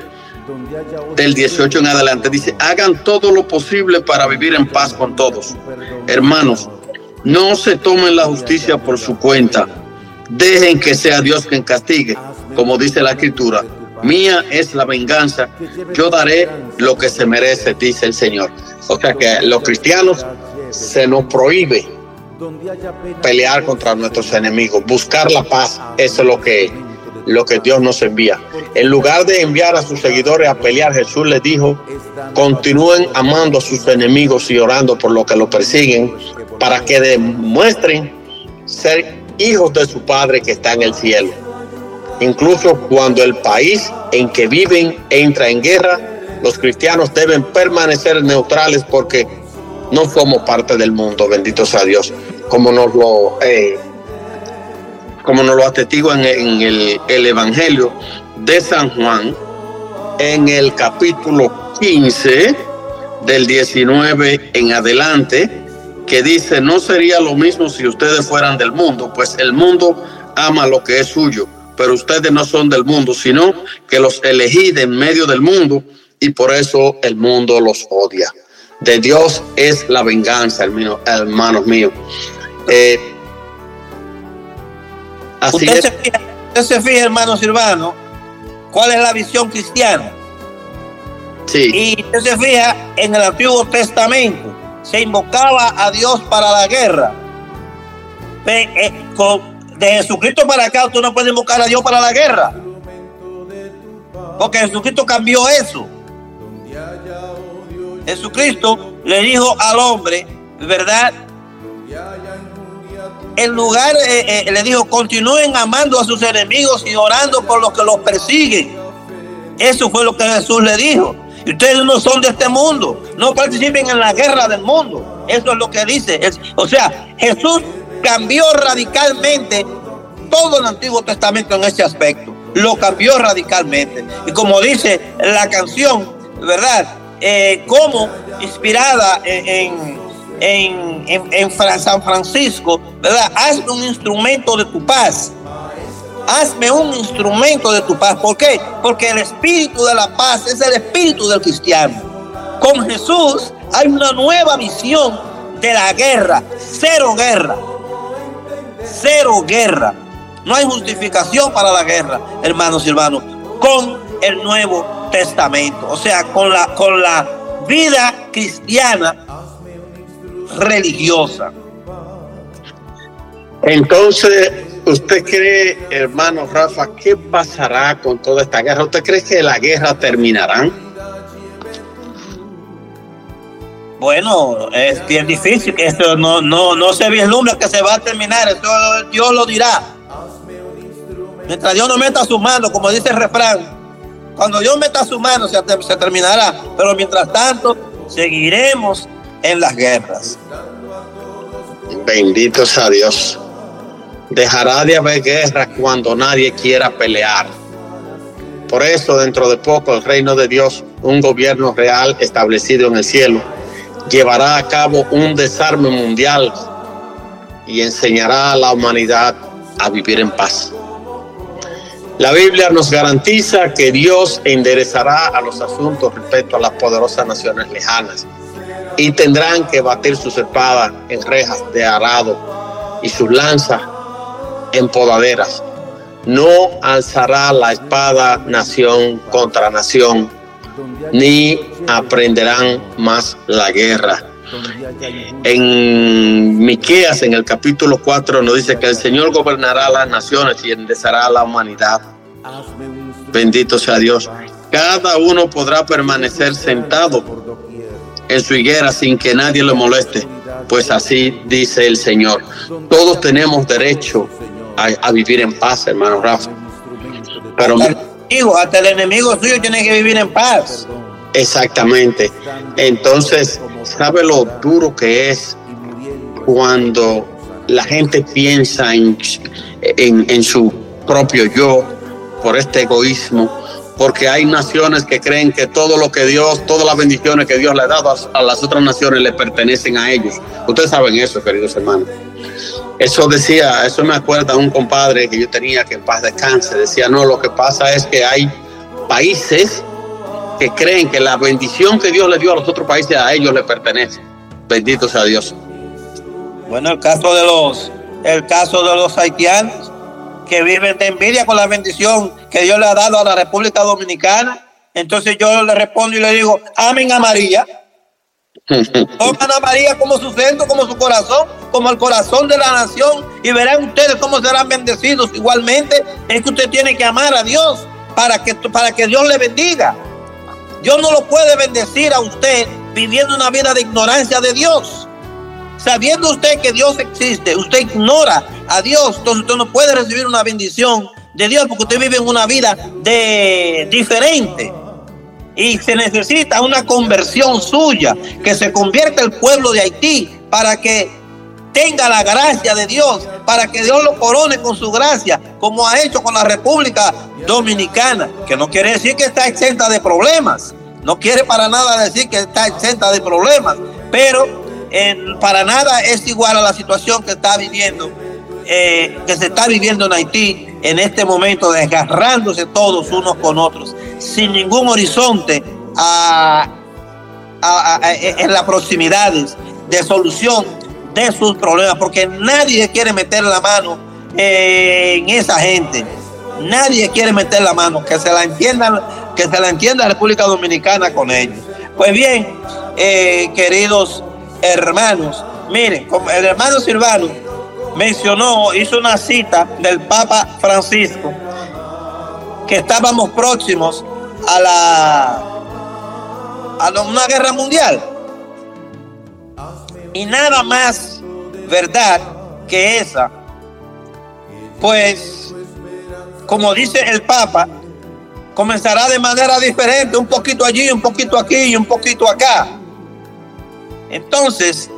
del 18 en adelante. Dice, hagan todo lo posible para vivir en paz con todos. Hermanos, no se tomen la justicia por su cuenta. Dejen que sea Dios quien castigue, como dice la escritura Mía es la venganza, yo daré lo que se merece, dice el Señor. O sea que los cristianos se nos prohíbe pelear contra nuestros enemigos, buscar la paz, eso es lo que, lo que Dios nos envía. En lugar de enviar a sus seguidores a pelear, Jesús les dijo, continúen amando a sus enemigos y orando por lo que lo persiguen, para que demuestren ser hijos de su Padre que está en el cielo Incluso cuando el país en que viven entra en guerra, los cristianos deben permanecer neutrales porque no somos parte del mundo, bendito sea Dios, como nos lo, eh, como nos lo atestigo en, el Evangelio de San Juan, en el capítulo 15 del 19 en adelante, que dice, no sería lo mismo si ustedes fueran del mundo, pues el mundo ama lo que es suyo pero ustedes no son del mundo, sino que los elegí de en medio del mundo y por eso el mundo los odia. De Dios es la venganza, hermanos míos. Eh, así usted, es. Se fija, usted se fija, hermano Silvano, cuál es la visión cristiana. Sí. Y usted se fija en el Antiguo Testamento, se invocaba a Dios para la guerra. Eh, de Jesucristo para acá, tú no puedes invocar a Dios para la guerra. Porque Jesucristo cambió eso. Jesucristo le dijo al hombre, ¿verdad? En lugar, eh, eh, le dijo, continúen amando a sus enemigos y orando por los que los persiguen. Eso fue lo que Jesús le dijo. Y ustedes no son de este mundo, no participen en la guerra del mundo. Eso es lo que dice. o sea, Jesús cambió radicalmente todo el Antiguo Testamento en ese aspecto. Lo cambió radicalmente. Y como dice la canción, ¿verdad? Eh, como inspirada en, en, en, San Francisco, ¿verdad? Hazme un instrumento de tu paz. Hazme un instrumento de tu paz. ¿Por qué? Porque el espíritu de la paz es el espíritu del cristiano. Con Jesús hay una nueva visión de la guerra. Cero guerra cero guerra. No hay justificación para la guerra, hermanos y hermanos, con el Nuevo Testamento, o sea, con la, con la vida cristiana religiosa. Entonces, ¿usted cree, hermano Rafa, qué pasará con toda esta guerra? ¿Usted cree que la guerra terminará? Bueno, es bien difícil, que esto no, no, no se vislumbra que se va a terminar, eso Dios lo dirá. Mientras Dios no meta su mano, como dice el refrán, cuando Dios meta su mano se, se terminará, pero mientras tanto seguiremos en las guerras. Bendito sea Dios. Dejará de haber guerra cuando nadie quiera pelear. Por eso, dentro de poco, el reino de Dios, un gobierno real establecido en el cielo, llevará a cabo un desarme mundial y enseñará a la humanidad a vivir en paz. La Biblia nos garantiza que Dios enderezará a los asuntos respecto a las poderosas naciones lejanas y tendrán que batir sus espadas en rejas de arado y sus lanzas en podaderas. No alzará la espada nación contra nación, ni aprenderán más la guerra. En Miqueas, en el capítulo 4, nos dice que el Señor gobernará las naciones y enderezará la humanidad. Bendito sea Dios. Cada uno podrá permanecer sentado en su higuera sin que nadie lo moleste, pues así dice el Señor. Todos tenemos derecho a, vivir en paz, hermano Rafa. Pero hasta el enemigo suyo tiene que vivir en paz. Exactamente. Entonces, ¿sabe lo duro que es cuando la gente piensa en, en su propio yo por este egoísmo? Porque hay naciones que creen que todo lo que Dios, todas las bendiciones que Dios le ha dado a, las otras naciones le pertenecen a ellos. Ustedes saben eso, queridos hermanos. Eso decía, eso me acuerda un compadre que yo tenía que en paz descanse. Decía, no, lo que pasa es que hay países que creen que la bendición que Dios le dio a los otros países a ellos le pertenece. Bendito sea Dios. Bueno, el caso de los, el caso de los haitianos que viven de envidia con la bendición que Dios le ha dado a la República Dominicana. Entonces yo le respondo y le digo, amen a María. Toman a María como su centro, como su corazón, como el corazón de la nación y verán ustedes cómo serán bendecidos. Igualmente es que usted tiene que amar a Dios para que, para que Dios le bendiga. Dios no lo puede bendecir a usted viviendo una vida de ignorancia de Dios. Sabiendo usted que Dios existe, usted ignora a Dios, entonces usted no puede recibir una bendición de Dios porque usted vive en una vida de diferente. Y se necesita una conversión suya, que se convierta el pueblo de Haití para que tenga la gracia de Dios, para que Dios lo corone con su gracia, como ha hecho con la República Dominicana, que no quiere decir que está exenta de problemas, no quiere para nada decir que está exenta de problemas, pero para nada es igual a la situación que está viviendo, eh, que se está viviendo en Haití en este momento, desgarrándose todos unos con otros, sin ningún horizonte en las proximidades de solución de sus problemas, porque nadie quiere meter la mano en esa gente. Nadie quiere meter la mano, que se la entiendan, que se la entienda la República Dominicana con ellos. Pues bien, eh, queridos hermanos. Miren, el hermano Silvano mencionó, hizo una cita del Papa Francisco, que estábamos próximos a la a una guerra mundial. Y nada más verdad que esa, pues, como dice el Papa, comenzará de manera diferente, un poquito allí, un poquito aquí y un poquito acá. Entonces,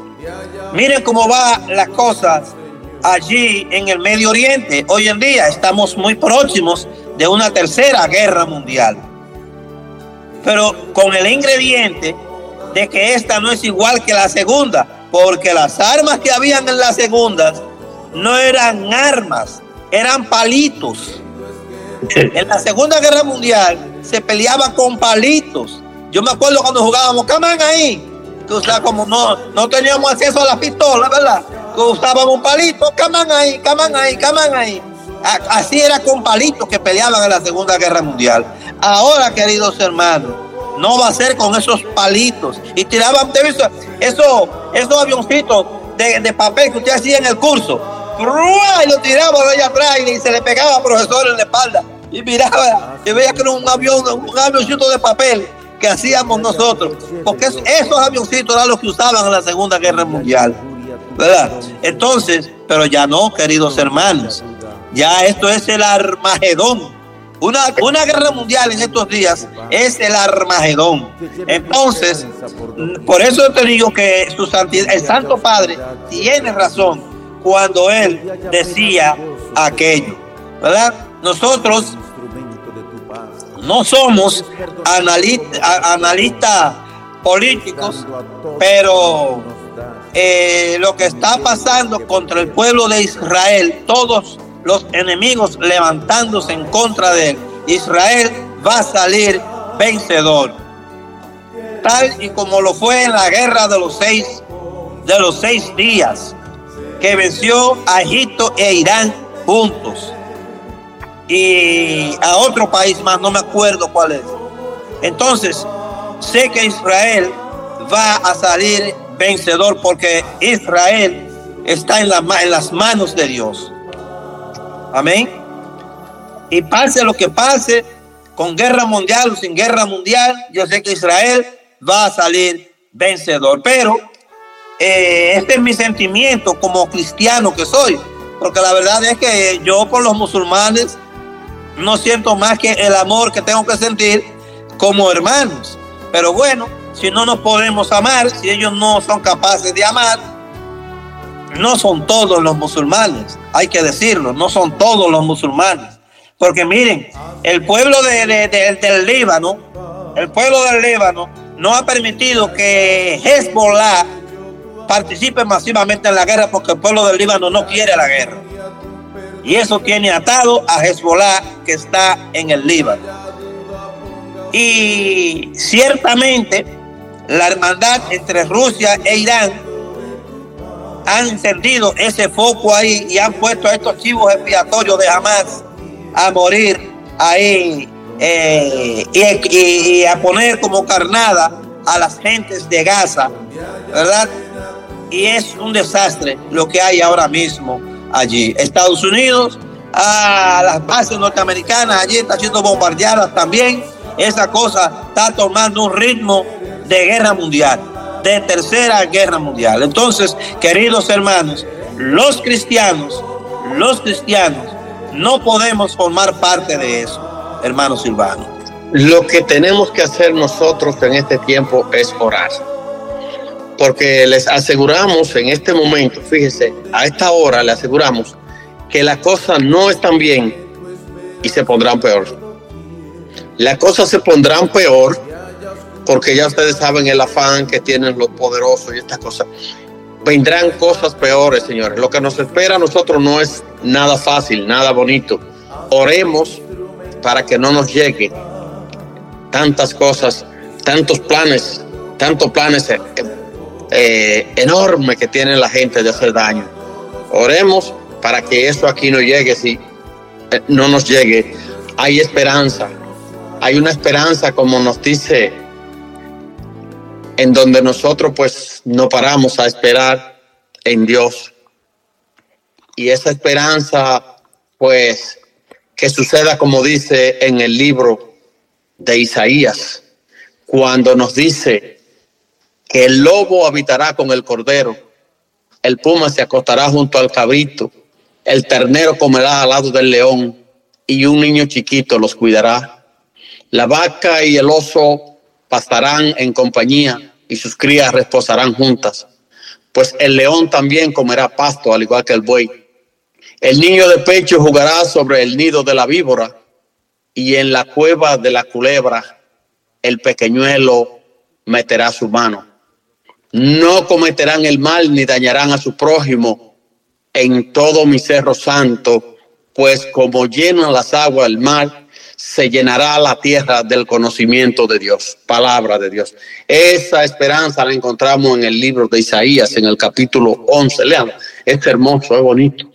miren cómo va las cosas allí en el Medio Oriente. Hoy en día estamos muy próximos de una tercera guerra mundial. Pero con el ingrediente de que esta no es igual que la segunda, porque las armas que habían en la segunda no eran armas, eran palitos. En la Segunda Guerra Mundial se peleaba con palitos. Yo me acuerdo cuando jugábamos, caman ahí, o sea, como no, no teníamos acceso a la pistola, ¿verdad? Usábamos un palito, caman ahí, caman ahí, caman ahí. Así era con palitos que peleaban en la Segunda Guerra Mundial. Ahora, queridos hermanos, no va a ser con esos palitos. Y tiraban, eso, eso, esos avioncitos de, papel que usted hacía en el curso. Y lo tiraba de allá atrás y se le pegaba al profesor en la espalda. Y miraba y veía que era un avión, un avioncito de papel que hacíamos nosotros. Porque esos avioncitos eran los que usaban en la Segunda Guerra Mundial. Entonces, pero ya no, queridos hermanos. Ya esto es el Armagedón. Una, una guerra mundial en estos días es el Armagedón. Entonces, por eso te digo que su santidad, el Santo Padre tiene razón cuando él decía aquello. ¿Verdad? Nosotros no somos analistas políticos, pero eh, lo que está pasando contra el pueblo de Israel, todos los enemigos levantándose en contra de él, Israel va a salir vencedor. Tal y como lo fue en la guerra de los seis, de los seis días, que venció a Egipto e Irán juntos. Y a otro país más, no me acuerdo cuál es. Entonces, sé que Israel va a salir vencedor porque Israel está en, la, en las manos de Dios. Amén. Y pase lo que pase, con guerra mundial o sin guerra mundial, yo sé que Israel va a salir vencedor. Pero eh, este es mi sentimiento como cristiano que soy, porque la verdad es que yo por los musulmanes no siento más que el amor que tengo que sentir como hermanos. Pero bueno, si no nos podemos amar, si ellos no son capaces de amar, no son todos los musulmanes, hay que decirlo, no son todos los musulmanes. Porque miren, el pueblo del Líbano, el pueblo del Líbano no ha permitido que Hezbollah participe masivamente en la guerra porque el pueblo del Líbano no quiere la guerra. Y eso tiene atado a Hezbollah que está en el Líbano. Y ciertamente la hermandad entre Rusia e Irán han encendido ese foco ahí y han puesto a estos chivos expiatorios de Hamas a morir ahí eh, y, a poner como carnada a las gentes de Gaza, ¿verdad? Y es un desastre lo que hay ahora mismo allí. Estados Unidos, a las bases norteamericanas allí está siendo bombardeadas también. Esa cosa está tomando un ritmo de guerra mundial de tercera guerra mundial. Entonces, queridos hermanos, los cristianos, los cristianos, no podemos formar parte de eso, hermano Silvano. Lo que tenemos que hacer nosotros en este tiempo es orar. Porque les aseguramos en este momento, fíjese, a esta hora le aseguramos que las cosas no están bien y se pondrán peor. Las cosas se pondrán peor porque ya ustedes saben el afán que tienen los poderosos y estas cosas. Vendrán cosas peores, señores. Lo que nos espera a nosotros no es nada fácil, nada bonito. Oremos para que no nos llegue tantas cosas, tantos planes, tantos planes eh, eh, enormes que tiene la gente de hacer daño. Oremos para que eso aquí no llegue, si eh, no nos llegue. Hay esperanza, hay una esperanza como nos dice en donde nosotros pues no paramos a esperar en Dios. Y esa esperanza pues que suceda como dice en el libro de Isaías, cuando nos dice que el lobo habitará con el cordero, el puma se acostará junto al cabrito, el ternero comerá al lado del león y un niño chiquito los cuidará. La vaca y el oso pastarán en compañía y sus crías reposarán juntas. Pues el león también comerá pasto, al igual que el buey. El niño de pecho jugará sobre el nido de la víbora y en la cueva de la culebra el pequeñuelo meterá su mano. No cometerán el mal ni dañarán a su prójimo en todo mi cerro santo, pues como llenan las aguas el mar, se llenará la tierra del conocimiento de Dios, palabra de Dios. Esa esperanza la encontramos en el libro de Isaías, en el capítulo 11. Lean, es hermoso, es bonito,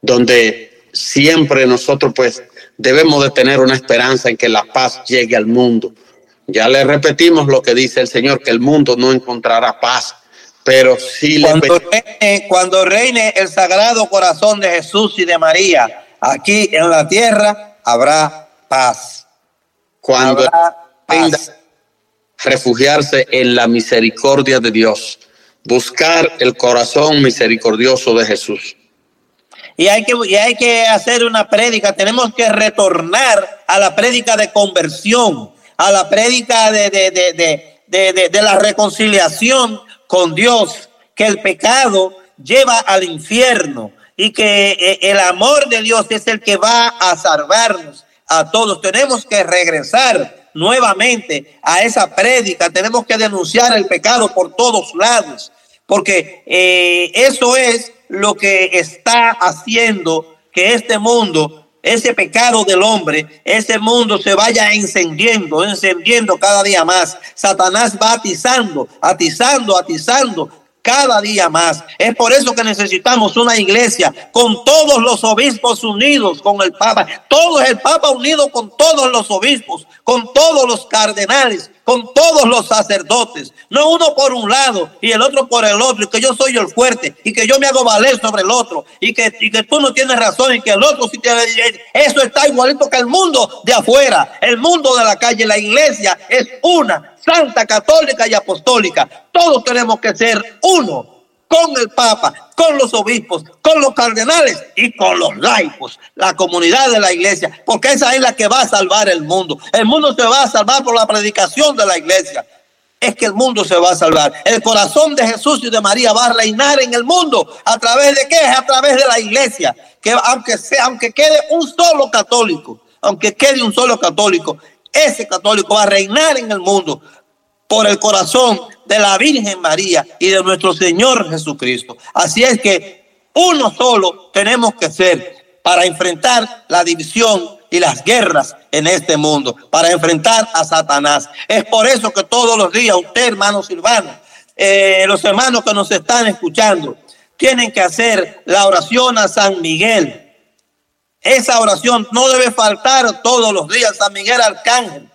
donde siempre nosotros pues debemos de tener una esperanza en que la paz llegue al mundo. Ya le repetimos lo que dice el Señor, que el mundo no encontrará paz, pero sí cuando reine, cuando reine el sagrado corazón de Jesús y de María aquí en la tierra, habrá paz. Cuando refugiarse en la misericordia de Dios, buscar el corazón misericordioso de Jesús. Y hay que, y hay que hacer una prédica, tenemos que retornar a la prédica de conversión, a la prédica de, de, de, de, la reconciliación con Dios, que el pecado lleva al infierno y que eh, el amor de Dios es el que va a salvarnos a todos. Tenemos que regresar nuevamente a esa prédica, tenemos que denunciar el pecado por todos lados, porque eh, eso es lo que está haciendo que este mundo, ese pecado del hombre, ese mundo se vaya encendiendo, encendiendo cada día más. Satanás va atizando, atizando, atizando cada día más. Es por eso que necesitamos una iglesia con todos los obispos unidos con el Papa. Todo el Papa unido con todos los obispos, con todos los cardenales, con todos los sacerdotes. No uno por un lado y el otro por el otro. Y que yo soy el fuerte y que yo me hago valer sobre el otro. Y que, y que tú no tienes razón y que el otro sí tiene. Eso está igualito que el mundo de afuera. El mundo de la calle. La iglesia es una santa, católica y apostólica. Todos tenemos que ser uno con el Papa, con los obispos, con los cardenales y con los laicos, la comunidad de la iglesia, porque esa es la que va a salvar el mundo. El mundo se va a salvar por la predicación de la iglesia. Es que el mundo se va a salvar. El corazón de Jesús y de María va a reinar en el mundo. ¿A través de qué? A través de la iglesia. Que aunque sea, aunque quede un solo católico, aunque quede un solo católico, ese católico va a reinar en el mundo por el corazón de la Virgen María y de nuestro Señor Jesucristo. Así es que uno solo tenemos que ser para enfrentar la división y las guerras en este mundo, para enfrentar a Satanás. Es por eso que todos los días usted, hermano Silvano, eh, los hermanos que nos están escuchando, tienen que hacer la oración a San Miguel. Esa oración no debe faltar todos los días, San Miguel Arcángel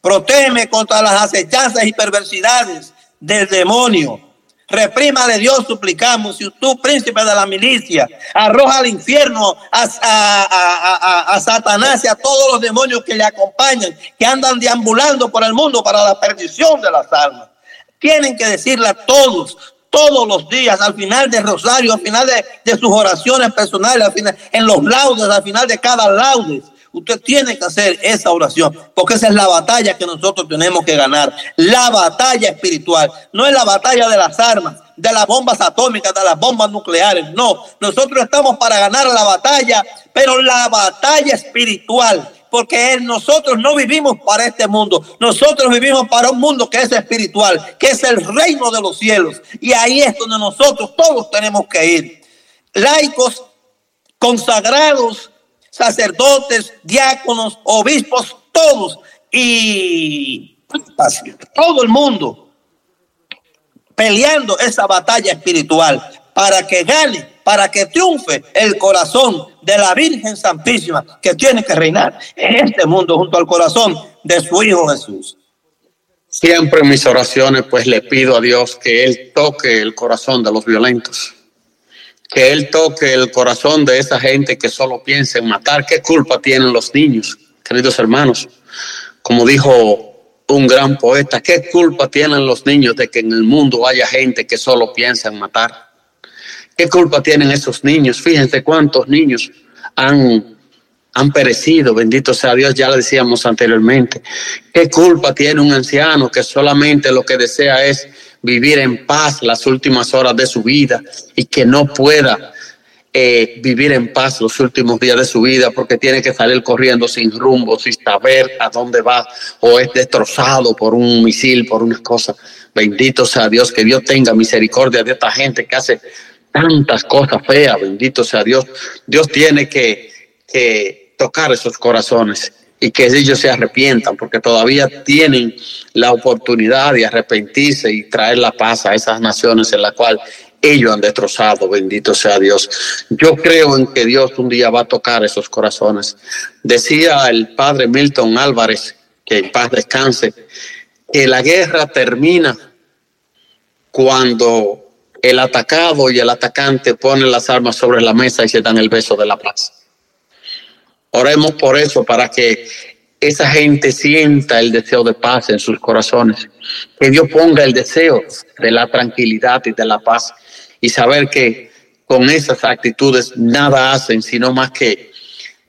Protégeme contra las acechanzas y perversidades del demonio. Reprima de Dios, suplicamos. Y tú, príncipe de la milicia, arroja al infierno a, a, a, Satanás y a todos los demonios que le acompañan, que andan deambulando por el mundo para la perdición de las almas. Tienen que decirle a todos, todos los días, al final del rosario, al final de, de sus oraciones personales, al final, en los laudes, al final de cada laudes Usted tiene que hacer esa oración, porque esa es la batalla que nosotros tenemos que ganar. La batalla espiritual, no es la batalla de las armas, de las bombas atómicas, de las bombas nucleares. No, nosotros estamos para ganar la batalla, pero la batalla espiritual. Porque nosotros no vivimos para este mundo, nosotros vivimos para un mundo que es espiritual, que es el reino de los cielos. Y ahí es donde nosotros todos tenemos que ir. Laicos, consagrados, sacerdotes, diáconos, obispos, todos y todo el mundo peleando esa batalla espiritual para que gane, para que triunfe el corazón de la Virgen Santísima que tiene que reinar en este mundo junto al corazón de su Hijo Jesús. Siempre en mis oraciones pues le pido a Dios que Él toque el corazón de los violentos que Él toque el corazón de esa gente que solo piensa en matar. ¿Qué culpa tienen los niños, queridos hermanos? Como dijo un gran poeta, ¿qué culpa tienen los niños de que en el mundo haya gente que solo piensa en matar? ¿Qué culpa tienen esos niños? Fíjense cuántos niños han, han perecido, bendito sea Dios, ya lo decíamos anteriormente. ¿Qué culpa tiene un anciano que solamente lo que desea es vivir en paz las últimas horas de su vida y que no pueda eh, vivir en paz los últimos días de su vida porque tiene que salir corriendo sin rumbo, sin saber a dónde va o es destrozado por un misil, por unas cosas. Bendito sea Dios, que Dios tenga misericordia de esta gente que hace tantas cosas feas, bendito sea Dios. Dios tiene que, que tocar esos corazones y que ellos se arrepientan, porque todavía tienen la oportunidad de arrepentirse y traer la paz a esas naciones en las cuales ellos han destrozado, bendito sea Dios. Yo creo en que Dios un día va a tocar esos corazones. Decía el padre Milton Álvarez, que en paz descanse, que la guerra termina cuando el atacado y el atacante ponen las armas sobre la mesa y se dan el beso de la paz. Oremos por eso, para que esa gente sienta el deseo de paz en sus corazones. Que Dios ponga el deseo de la tranquilidad y de la paz y saber que con esas actitudes nada hacen sino más que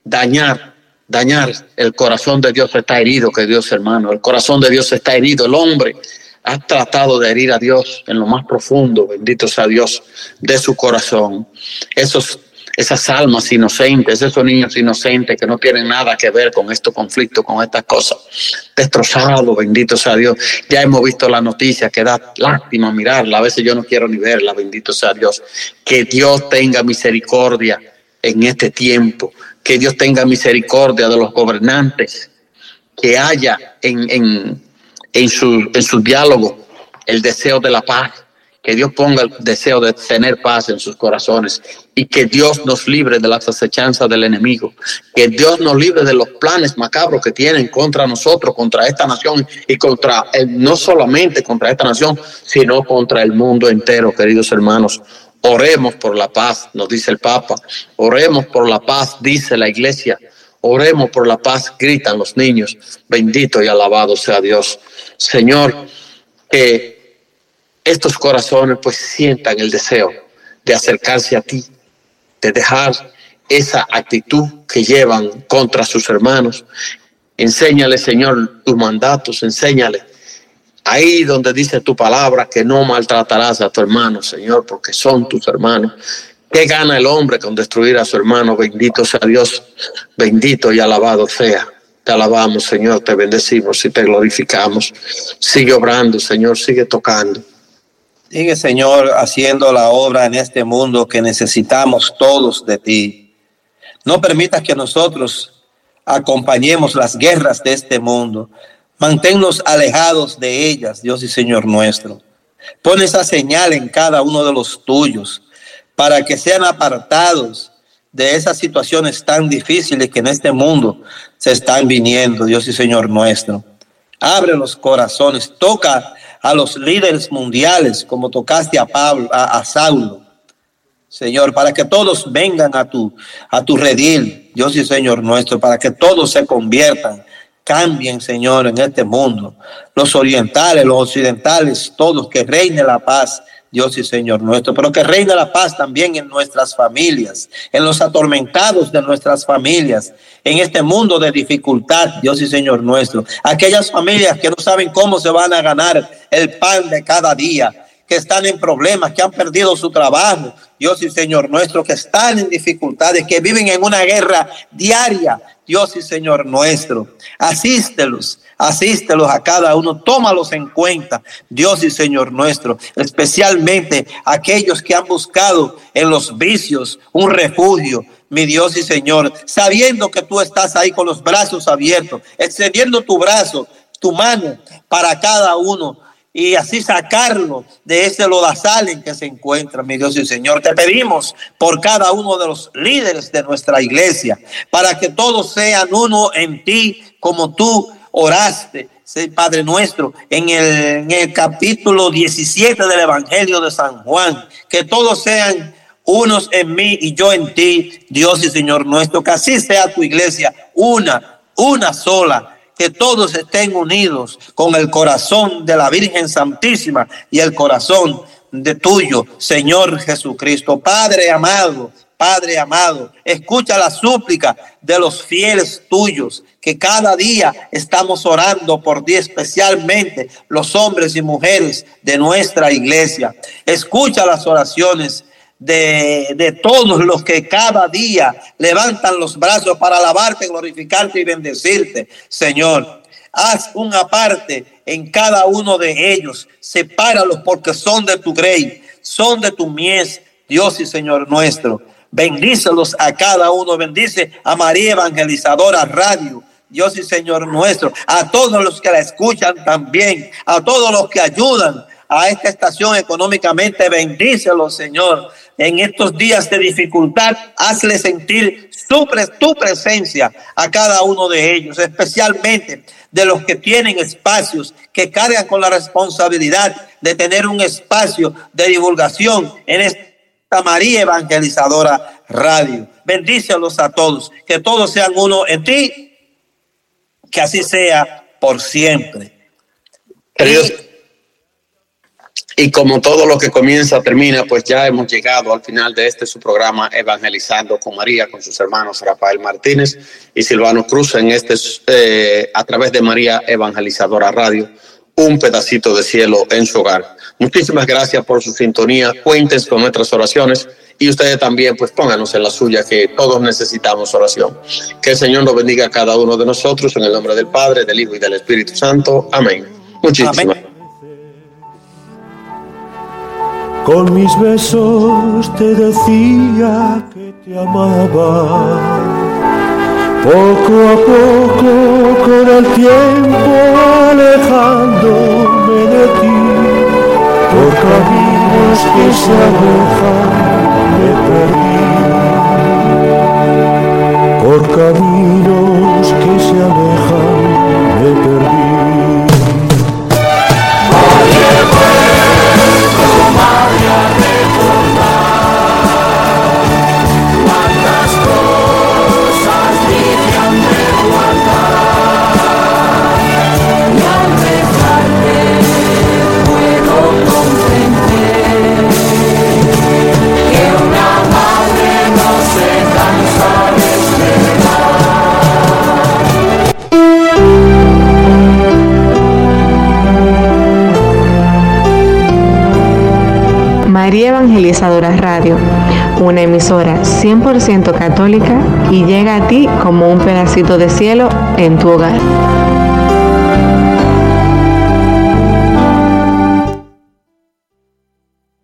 dañar, dañar. El corazón de Dios está herido, que Dios hermano, el corazón de Dios está herido. El hombre ha tratado de herir a Dios en lo más profundo, bendito sea Dios, de su corazón. Esos esas almas inocentes, esos niños inocentes que no tienen nada que ver con estos conflictos, con estas cosas. Destrozado, bendito sea Dios. Ya hemos visto la noticia que da lástima mirarla. A veces yo no quiero ni verla, bendito sea Dios. Que Dios tenga misericordia en este tiempo. Que Dios tenga misericordia de los gobernantes. Que haya en, en, en, su, en su diálogo el deseo de la paz que Dios ponga el deseo de tener paz en sus corazones y que Dios nos libre de las acechanzas del enemigo, que Dios nos libre de los planes macabros que tienen contra nosotros, contra esta nación y contra, eh, no solamente contra esta nación, sino contra el mundo entero, queridos hermanos. Oremos por la paz, nos dice el Papa. Oremos por la paz, dice la iglesia. Oremos por la paz, gritan los niños. Bendito y alabado sea Dios. Señor, que estos corazones pues sientan el deseo de acercarse a ti, de dejar esa actitud que llevan contra sus hermanos. Enséñale, Señor, tus mandatos, enséñale. Ahí donde dice tu palabra que no maltratarás a tu hermano, Señor, porque son tus hermanos. ¿Qué gana el hombre con destruir a su hermano? Bendito sea Dios, bendito y alabado sea. Te alabamos, Señor, te bendecimos y te glorificamos. Sigue obrando, Señor, sigue tocando. Sigue, Señor, haciendo la obra en este mundo que necesitamos todos de ti. No permitas que nosotros acompañemos las guerras de este mundo. Manténnos alejados de ellas, Dios y Señor nuestro. Pon esa señal en cada uno de los tuyos para que sean apartados de esas situaciones tan difíciles que en este mundo se están viniendo, Dios y Señor nuestro. Abre los corazones, toca a los líderes mundiales, como tocaste a Pablo, a, Saulo. Señor, para que todos vengan a tu, a tu redil, Dios y Señor nuestro, para que todos se conviertan, cambien, Señor, en este mundo. Los orientales, los occidentales, todos, que reine la paz Dios y Señor nuestro, pero que reina la paz también en nuestras familias, en los atormentados de nuestras familias, en este mundo de dificultad, Dios y Señor nuestro. Aquellas familias que no saben cómo se van a ganar el pan de cada día, que están en problemas, que han perdido su trabajo, Dios y Señor nuestro, que están en dificultades, que viven en una guerra diaria, Dios y Señor nuestro. Asístelos, asístelos a cada uno, tómalos en cuenta, Dios y Señor nuestro, especialmente aquellos que han buscado en los vicios un refugio, mi Dios y Señor, sabiendo que tú estás ahí con los brazos abiertos, extendiendo tu brazo, tu mano para cada uno y así sacarlo de ese lodazal en que se encuentra, mi Dios y Señor. Te pedimos por cada uno de los líderes de nuestra iglesia, para que todos sean uno en ti, como tú oraste, Padre nuestro, en el, en el capítulo 17 del Evangelio de San Juan, que todos sean unos en mí y yo en ti, Dios y Señor nuestro, que así sea tu iglesia, una, una sola, que todos estén unidos con el corazón de la Virgen Santísima y el corazón de tuyo, Señor Jesucristo. Padre amado, Padre amado, escucha la súplica de los fieles tuyos, que cada día estamos orando por ti, especialmente los hombres y mujeres de nuestra iglesia. Escucha las oraciones de, de, todos los que cada día levantan los brazos para alabarte, glorificarte y bendecirte, Señor. Haz una parte en cada uno de ellos, sepáralos porque son de tu grey, son de tu mies, Dios y Señor nuestro. Bendícelos a cada uno. Bendice a María Evangelizadora Radio. Dios y Señor nuestro. A todos los que la escuchan también. A todos los que ayudan a esta estación económicamente. Bendícelo, Señor. En estos días de dificultad, hazle sentir tu, tu presencia a cada uno de ellos, especialmente de los que tienen espacios, que cargan con la responsabilidad de tener un espacio de divulgación en esta María Evangelizadora Radio. Bendícelos a todos, que todos sean uno en ti, que así sea por siempre. Y como todo lo que comienza termina, pues ya hemos llegado al final de este su programa Evangelizando con María, con sus hermanos Rafael Martínez y Silvano Cruz en este eh, a través de María Evangelizadora Radio, un pedacito de cielo en su hogar. Muchísimas gracias por su sintonía. Cuentes con nuestras oraciones y ustedes también, pues pónganos en la suya, que todos necesitamos oración. Que el Señor nos bendiga a cada uno de nosotros en el nombre del Padre, del Hijo y del Espíritu Santo. Amén. Muchísimas Con mis besos te decía que te amaba. Poco a poco, con el tiempo alejándome de ti, por caminos que se alejan me perdí. Por caminos Radio, una emisora 100% católica y llega a ti como un pedacito de cielo en tu hogar.